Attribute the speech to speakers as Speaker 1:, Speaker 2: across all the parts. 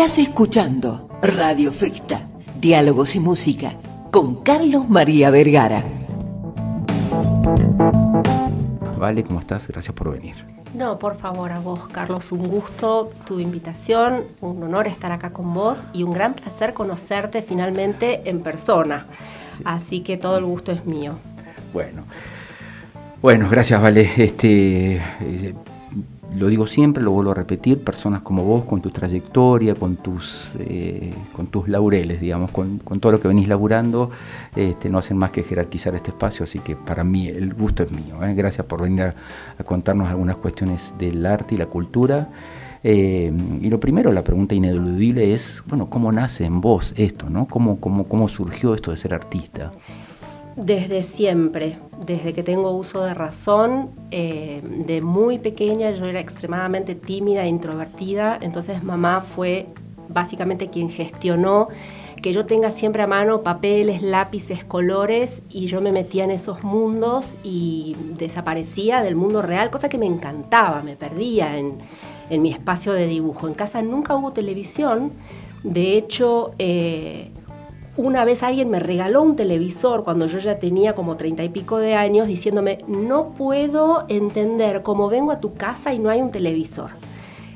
Speaker 1: Estás escuchando Radio Ficta, Diálogos y Música, con Carlos María Vergara.
Speaker 2: Vale, ¿cómo estás? Gracias por venir.
Speaker 3: No, por favor, a vos, Carlos, un gusto tu invitación, un honor estar acá con vos y un gran placer conocerte finalmente en persona. Así que todo el gusto es mío.
Speaker 2: Bueno, bueno, gracias, Vale. Este, eh, lo digo siempre, lo vuelvo a repetir, personas como vos, con tu trayectoria, con tus, eh, con tus laureles, digamos, con, todo lo que venís laburando, este, no hacen más que jerarquizar este espacio, así que para mí el gusto es mío. ¿eh? Gracias por venir a, contarnos algunas cuestiones del arte y la cultura. Eh, y lo primero, la pregunta ineludible es, bueno, ¿cómo nace en vos esto? ¿no? ¿Cómo, cómo, cómo surgió esto de ser artista?
Speaker 3: Desde siempre, desde que tengo uso de razón, eh, de muy pequeña yo era extremadamente tímida e introvertida, entonces mamá fue básicamente quien gestionó que yo tenga siempre a mano papeles, lápices, colores y yo me metía en esos mundos y desaparecía del mundo real, cosa que me encantaba, me perdía en, mi espacio de dibujo. En casa nunca hubo televisión, de hecho... Eh, una vez alguien me regaló un televisor cuando yo ya tenía como treinta y pico de años diciéndome, no puedo entender cómo vengo a tu casa y no hay un televisor.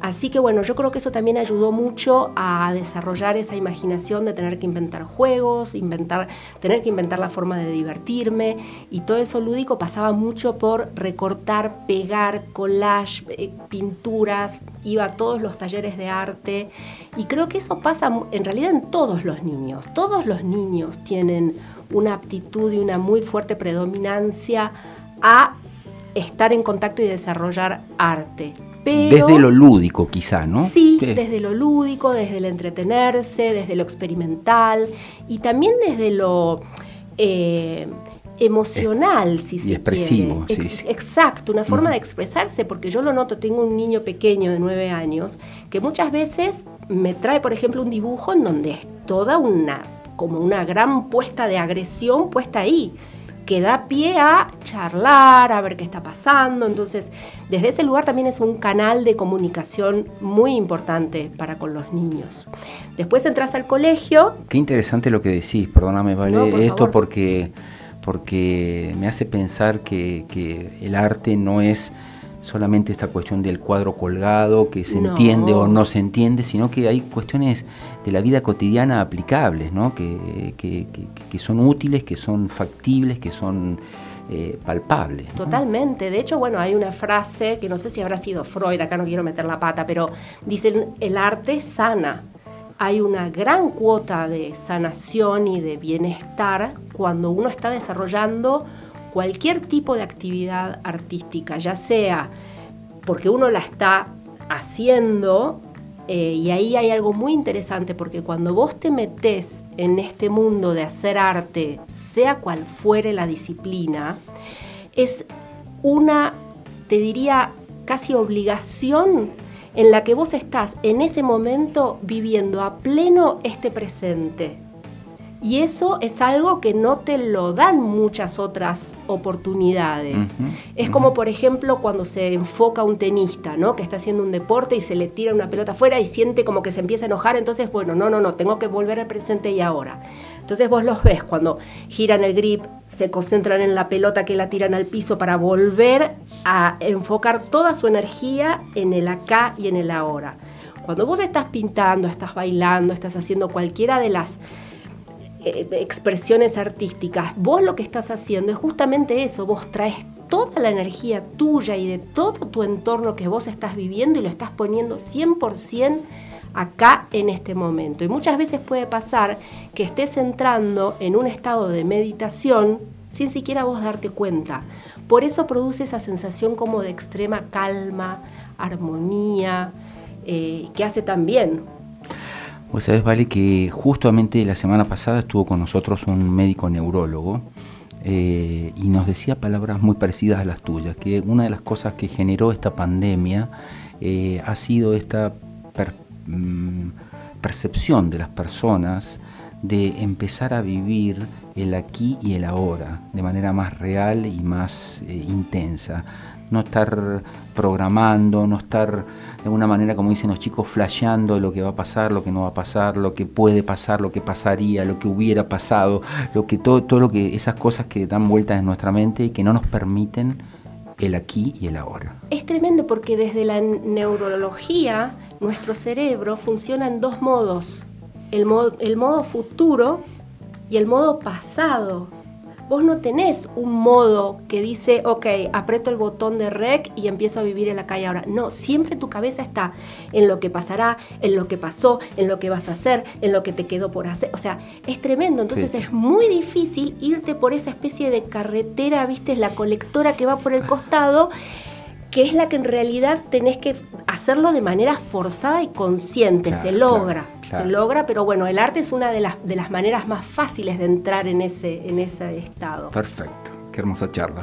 Speaker 3: Así que bueno, yo creo que eso también ayudó mucho a desarrollar esa imaginación de tener que inventar juegos, inventar, tener que inventar la forma de divertirme y todo eso lúdico pasaba mucho por recortar, pegar, collage, eh, pinturas, iba a todos los talleres de arte y creo que eso pasa en realidad en todos los niños. Todos los niños tienen una aptitud y una muy fuerte predominancia a estar en contacto y desarrollar arte
Speaker 2: desde lo lúdico quizá, ¿no?
Speaker 3: Sí, desde lo lúdico, desde el entretenerse, desde lo experimental y también desde lo eh, emocional, si se
Speaker 2: expresivo,
Speaker 3: quiere. Sí, Exacto, una forma de expresarse, porque yo lo noto, tengo un niño pequeño de nueve años que muchas veces me trae, por ejemplo, un dibujo en donde es toda una, como una gran puesta de agresión puesta ahí que da pie a charlar, a ver qué está pasando. Entonces, desde ese lugar también es un canal de comunicación muy importante para con los niños. Después entras al colegio.
Speaker 2: Qué interesante lo que decís, perdóname, vale, esto porque porque me hace pensar que, que el arte no es solamente esta cuestión del cuadro colgado, que se entiende o no se entiende, sino que hay cuestiones de la vida cotidiana aplicables, ¿no? que, que, que, son útiles, que son factibles, que son eh, palpables.
Speaker 3: Totalmente. De hecho, bueno, hay una frase que no sé si habrá sido Freud, acá no quiero meter la pata, pero dicen, el arte sana. Hay una gran cuota de sanación y de bienestar cuando uno está desarrollando cualquier tipo de actividad artística, ya sea porque uno la está haciendo, eh, y ahí hay algo muy interesante, porque cuando vos te metés en este mundo de hacer arte, sea cual fuere la disciplina, es una, te diría, casi obligación en la que vos estás en ese momento viviendo a pleno este presente. Y eso es algo que no te lo dan muchas otras oportunidades. es como, por ejemplo, cuando se enfoca un tenista, ¿no? Que está haciendo un deporte y se le tira una pelota afuera y siente como que se empieza a enojar. Entonces, bueno, no, no, no, tengo que volver al presente y ahora. Entonces vos los ves cuando giran el grip, se concentran en la pelota que la tiran al piso para volver a enfocar toda su energía en el acá y en el ahora. Cuando vos estás pintando, estás bailando, estás haciendo cualquiera de las eh, expresiones artísticas, vos lo que estás haciendo es justamente eso, vos traes toda la energía tuya y de todo tu entorno que vos estás viviendo y lo estás poniendo 100% acá en este momento. Y muchas veces puede pasar que estés entrando en un estado de meditación sin siquiera vos darte cuenta. Por eso produce esa sensación como de extrema calma, armonía, eh, que hace también
Speaker 2: pues sabes, Vale, que justamente la semana pasada estuvo con nosotros un médico neurólogo eh, y nos decía palabras muy parecidas a las tuyas, que una de las cosas que generó esta pandemia eh, ha sido esta mm, percepción de las personas de empezar a vivir el aquí y el ahora de manera más real y más eh, intensa. No estar programando, no estar de alguna manera, como dicen los chicos, flasheando lo que va a pasar, lo que no va a pasar, lo que puede pasar, lo que pasaría, lo que hubiera pasado, lo que todo, todo lo que, esas cosas que dan vueltas en nuestra mente y que no nos permiten el aquí y el ahora.
Speaker 3: Es tremendo porque desde la neurología nuestro cerebro funciona en dos modos, el el modo futuro y el modo pasado. Vos no tenés un modo que dice, ok, aprieto el botón de rec y empiezo a vivir en la calle ahora. No, siempre tu cabeza está en lo que pasará, en lo que pasó, en lo que vas a hacer, en lo que te quedó por hacer. O sea, es tremendo. Entonces es muy difícil irte por esa especie de carretera, viste, la colectora que va por el costado que es la que en realidad tenés que hacerlo de manera forzada y consciente, se logra, se logra, pero bueno, el arte es una de las, de las maneras más fáciles de entrar en ese, en ese estado.
Speaker 2: Perfecto, qué hermosa charla.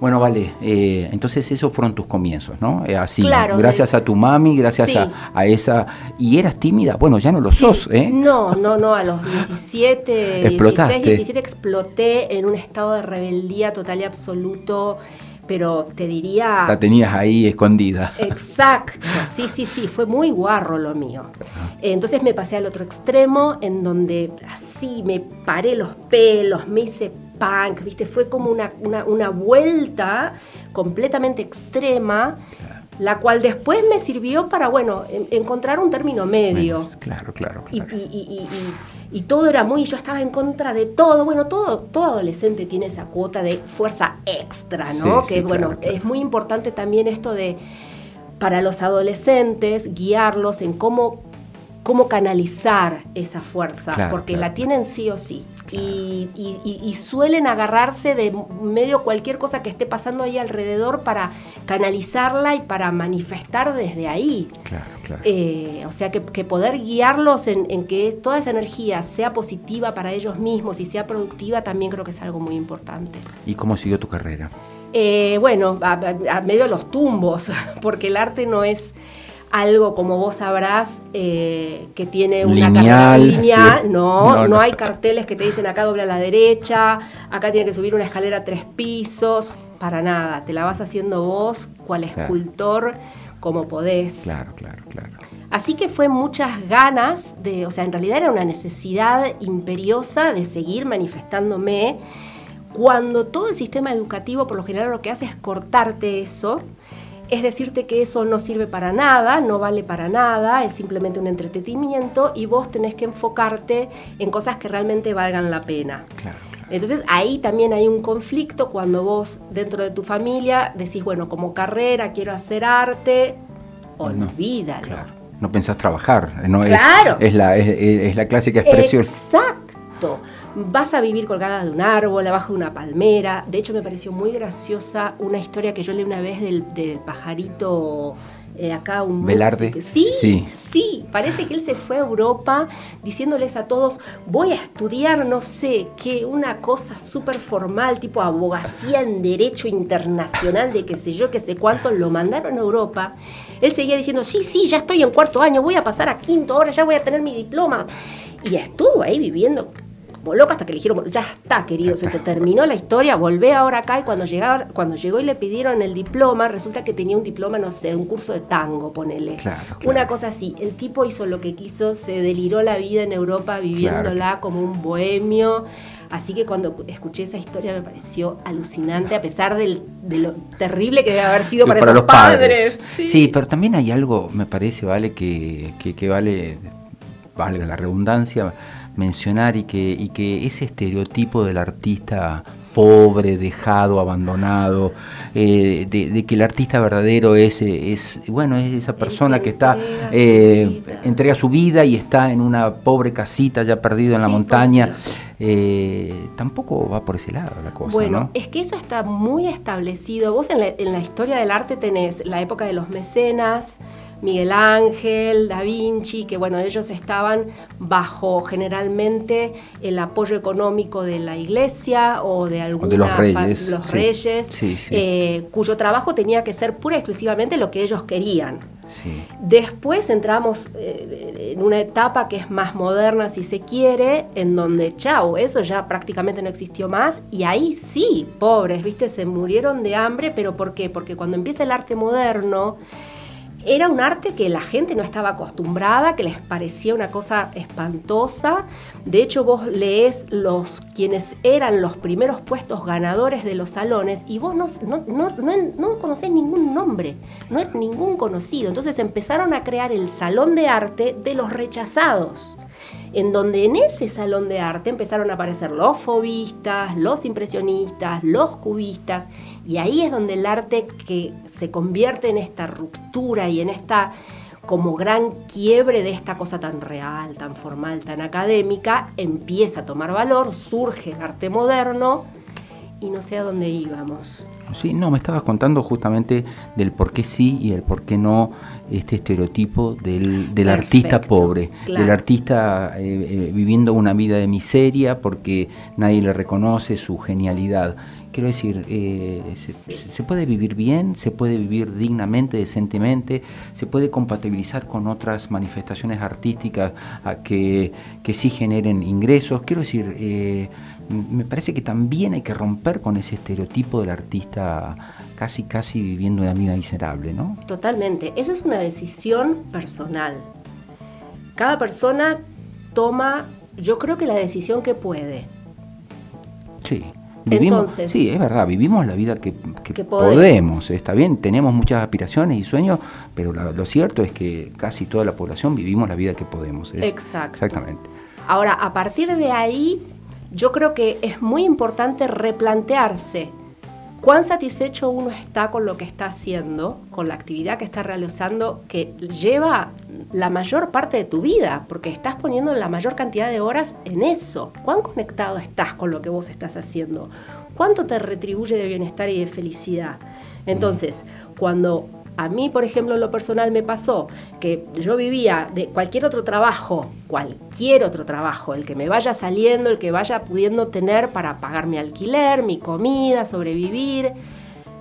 Speaker 2: Bueno, vale, eh, entonces esos fueron tus comienzos, ¿no? Eh, así, gracias a tu mami, gracias a, esa... ¿Y eras tímida? Bueno, ya no lo sos, ¿eh?
Speaker 3: No, no, no, a los 17, 16, 17 exploté en un estado de rebeldía total y absoluto pero te diría...
Speaker 2: La tenías ahí escondida.
Speaker 3: Exacto, sí, sí, sí, fue muy guarro lo mío. Entonces me pasé al otro extremo, en donde así me paré los pelos, me hice punk, ¿viste? Fue como una, una, vuelta completamente extrema la cual después me sirvió para, bueno, encontrar un término medio.
Speaker 2: claro, claro,
Speaker 3: Y, todo era muy, yo estaba en contra de todo, bueno, todo, todo adolescente tiene esa cuota de fuerza extra, ¿no? que bueno, es muy importante también esto de, para los adolescentes, guiarlos en cómo cómo canalizar esa fuerza, porque la tienen sí o sí. Y, suelen agarrarse de medio cualquier cosa que esté pasando ahí alrededor para canalizarla y para manifestar desde ahí. Eh, o sea, que, poder guiarlos en, que toda esa energía sea positiva para ellos mismos y sea productiva también creo que es algo muy importante.
Speaker 2: ¿Y cómo siguió tu carrera?
Speaker 3: Eh, bueno, a, medio de los tumbos, porque el arte no es algo como vos sabrás eh, que tiene una
Speaker 2: lineal
Speaker 3: no, no, hay carteles que te dicen acá doble a la derecha, acá tiene que subir una escalera tres pisos, para nada, te la vas haciendo vos, cual escultor, como podés.
Speaker 2: Claro, claro, claro.
Speaker 3: Así que fue muchas ganas de, o sea, en realidad era una necesidad imperiosa de seguir manifestándome. Cuando todo el sistema educativo por lo general lo que hace es cortarte eso es decirte que eso no sirve para nada, no vale para nada, es simplemente un entretenimiento y vos tenés que enfocarte en cosas que realmente valgan la pena. Entonces ahí también hay un conflicto cuando vos dentro de tu familia decís, bueno, como carrera quiero hacer arte, olvídalo.
Speaker 2: No, no pensás trabajar, no claro. es, la, es la clásica expresión.
Speaker 3: Exacto vas a vivir colgada de un árbol, abajo de una palmera. De hecho, me pareció muy graciosa una historia que yo leí una vez del, pajarito eh, acá un
Speaker 2: Velarde.
Speaker 3: Sí, sí, sí, parece que él se fue a Europa diciéndoles a todos, voy a estudiar, no sé, qué, una cosa súper formal, tipo abogacía en derecho internacional de qué sé yo, qué sé cuánto, lo mandaron a Europa. Él seguía diciendo, sí, sí, ya estoy en cuarto año, voy a pasar a quinto, ahora ya voy a tener mi diploma. Y estuvo ahí viviendo loco hasta que le dijeron, ya está, querido, se te terminó la historia, volvé ahora acá y cuando, llegaba, cuando llegó y le pidieron el diploma, resulta que tenía un diploma, no sé, un curso de tango, ponele. Una cosa así, el tipo hizo lo que quiso, se deliró la vida en Europa viviéndola como un bohemio. Así que cuando escuché esa historia me pareció alucinante, a pesar de lo terrible que debe haber sido para, los padres.
Speaker 2: Sí. pero también hay algo, me parece, vale, que, que, que vale, valga la redundancia, mencionar y que, y que ese estereotipo del artista pobre, dejado, abandonado, eh, de, que el artista verdadero es, es bueno, es esa persona que está, eh, entrega su vida y está en una pobre casita ya perdido en la montaña. Eh, tampoco va por ese lado la cosa.
Speaker 3: Bueno, es que eso está muy establecido. Vos en la, en la historia del arte tenés la época de los mecenas, Miguel Ángel, Da Vinci, que bueno, ellos estaban bajo generalmente el apoyo económico de la iglesia o de algunos
Speaker 2: de los reyes,
Speaker 3: los reyes eh, cuyo trabajo tenía que ser pura y exclusivamente lo que ellos querían. Después entramos eh, en una etapa que es más moderna, si se quiere, en donde, chau, eso ya prácticamente no existió más. Y ahí sí, pobres, viste, se murieron de hambre, pero ¿por qué? Porque cuando empieza el arte moderno, era un arte que la gente no estaba acostumbrada, que les parecía una cosa espantosa. De hecho, vos lees los quienes eran los primeros puestos ganadores de los salones y vos no, no, no, conocés ningún nombre, no es ningún conocido. Entonces empezaron a crear el salón de arte de los rechazados en donde en ese salón de arte empezaron a aparecer los fobistas, los impresionistas, los cubistas, y ahí es donde el arte que se convierte en esta ruptura y en esta como gran quiebre de esta cosa tan real, tan formal, tan académica, empieza a tomar valor, surge el arte moderno y no sé a dónde íbamos.
Speaker 2: Sí, no, me estabas contando justamente del por qué sí y el por qué no este estereotipo del, del artista pobre, del artista eh, eh, viviendo una vida de miseria porque nadie le reconoce su genialidad. Quiero decir, eh, se, puede vivir bien, se puede vivir dignamente, decentemente, se puede compatibilizar con otras manifestaciones artísticas a que, que sí generen ingresos. Quiero decir, eh, me parece que también hay que romper con ese estereotipo del artista casi, casi viviendo una vida miserable, ¿no?
Speaker 3: Totalmente. Eso es una decisión personal. Cada persona toma, yo creo que la decisión que puede.
Speaker 2: Sí. Entonces, sí, es verdad, vivimos la vida que, podemos. está bien, tenemos muchas aspiraciones y sueños, pero lo cierto es que casi toda la población vivimos la vida que podemos.
Speaker 3: Exacto.
Speaker 2: Exactamente.
Speaker 3: Ahora, a partir de ahí, yo creo que es muy importante replantearse cuán satisfecho uno está con lo que está haciendo, con la actividad que está realizando, que lleva la mayor parte de tu vida, porque estás poniendo la mayor cantidad de horas en eso. ¿Cuán conectado estás con lo que vos estás haciendo? ¿Cuánto te retribuye de bienestar y de felicidad? Entonces, cuando a mí, por ejemplo, en lo personal me pasó que yo vivía de cualquier otro trabajo, cualquier otro trabajo, el que me vaya saliendo, el que vaya pudiendo tener para pagar mi alquiler, mi comida, sobrevivir.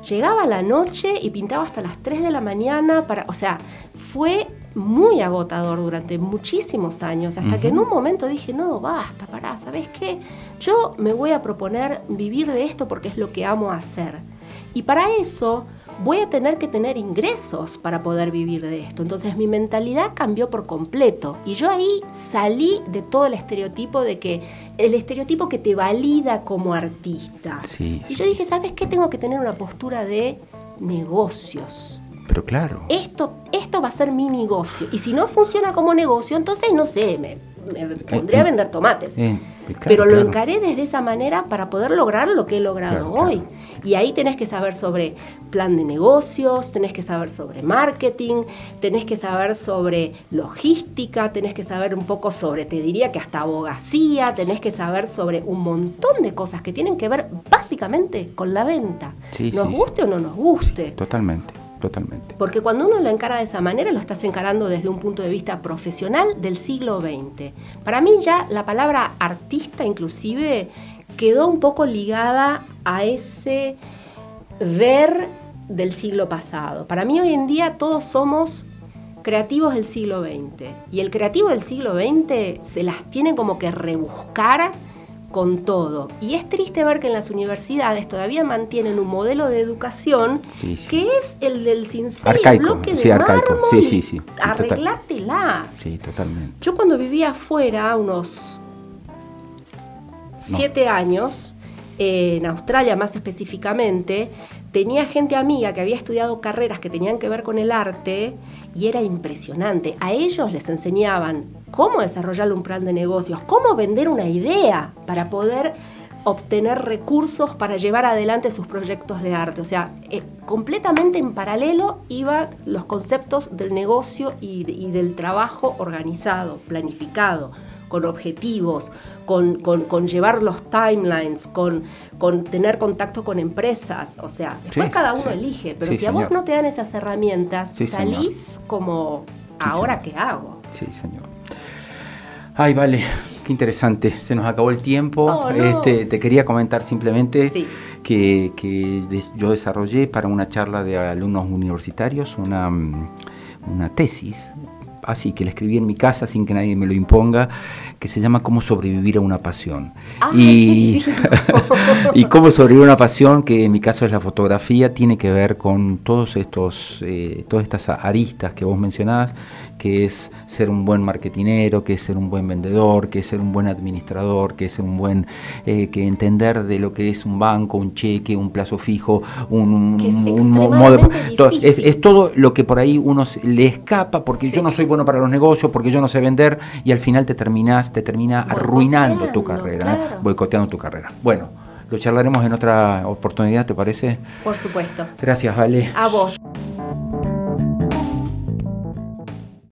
Speaker 3: Llegaba la noche y pintaba hasta las 3 de la mañana para, o sea, fue muy agotador durante muchísimos años, hasta que en un momento dije, no, basta, pará, ¿sabes qué? Yo me voy a proponer vivir de esto porque es lo que amo hacer. Y para eso voy a tener que tener ingresos para poder vivir de esto. Entonces mi mentalidad cambió por completo y yo ahí salí de todo el estereotipo de que el estereotipo que te valida como artista. y yo dije, ¿sabes qué? Tengo que tener una postura de negocios.
Speaker 2: Pero claro.
Speaker 3: Esto, esto va a ser mi negocio. Y si no funciona como negocio, entonces no sé, me, me pondré a vender tomates. Pero lo encaré desde esa manera para poder lograr lo que he logrado hoy. Y ahí tenés que saber sobre plan de negocios, tenés que saber sobre marketing, tenés que saber sobre logística, tenés que saber un poco sobre, te diría que hasta abogacía, tenés que saber sobre un montón de cosas que tienen que ver básicamente con la venta. nos guste o no nos guste.
Speaker 2: Totalmente.
Speaker 3: Porque cuando uno lo encara de esa manera, lo estás encarando desde un punto de vista profesional del siglo XX. Para mí ya la palabra artista inclusive quedó un poco ligada a ese ver del siglo pasado. Para mí hoy en día todos somos creativos del siglo XX y el creativo del siglo XX se las tiene como que rebuscar con todo. Y es triste ver que en las universidades todavía mantienen un modelo de educación que es el del sincero bloque de
Speaker 2: arcaico. Sí, sí, sí.
Speaker 3: Arreglátela.
Speaker 2: Sí, totalmente.
Speaker 3: Yo cuando vivía afuera, unos siete años, en Australia más específicamente, tenía gente amiga que había estudiado carreras que tenían que ver con el arte y era impresionante. A ellos les enseñaban cómo desarrollar un plan de negocios, cómo vender una idea para poder obtener recursos para llevar adelante sus proyectos de arte. O sea, eh, completamente en paralelo iban los conceptos del negocio y del trabajo organizado, planificado con objetivos, con, con, llevar los timelines, con, con, tener contacto con empresas. O sea, después cada uno elige, pero si a vos no te dan esas herramientas, salís como, ¿ahora qué hago?
Speaker 2: Sí, señor. Ay, vale, qué interesante. Se nos acabó el tiempo.
Speaker 3: Oh,
Speaker 2: este, te quería comentar simplemente que, que yo desarrollé para una charla de alumnos universitarios una, una tesis así, que la escribí en mi casa sin que nadie me lo imponga, que se llama Cómo sobrevivir a una pasión. y, y cómo sobrevivir a una pasión, que en mi caso es la fotografía, tiene que ver con todos estos, eh, todas estas aristas que vos mencionabas que es ser un buen marketinero, que es ser un buen vendedor, que es ser un buen administrador, que es ser un buen, eh, que entender de lo que es un banco, un cheque, un plazo fijo, un, modo... Es, es, todo lo que por ahí uno le escapa porque yo no soy bueno para los negocios, porque yo no sé vender y al final te terminas, te termina arruinando tu carrera, ¿eh? boicoteando tu carrera. Bueno, lo charlaremos en otra oportunidad, ¿te parece?
Speaker 3: Por supuesto.
Speaker 2: Gracias, Vale.
Speaker 3: A vos.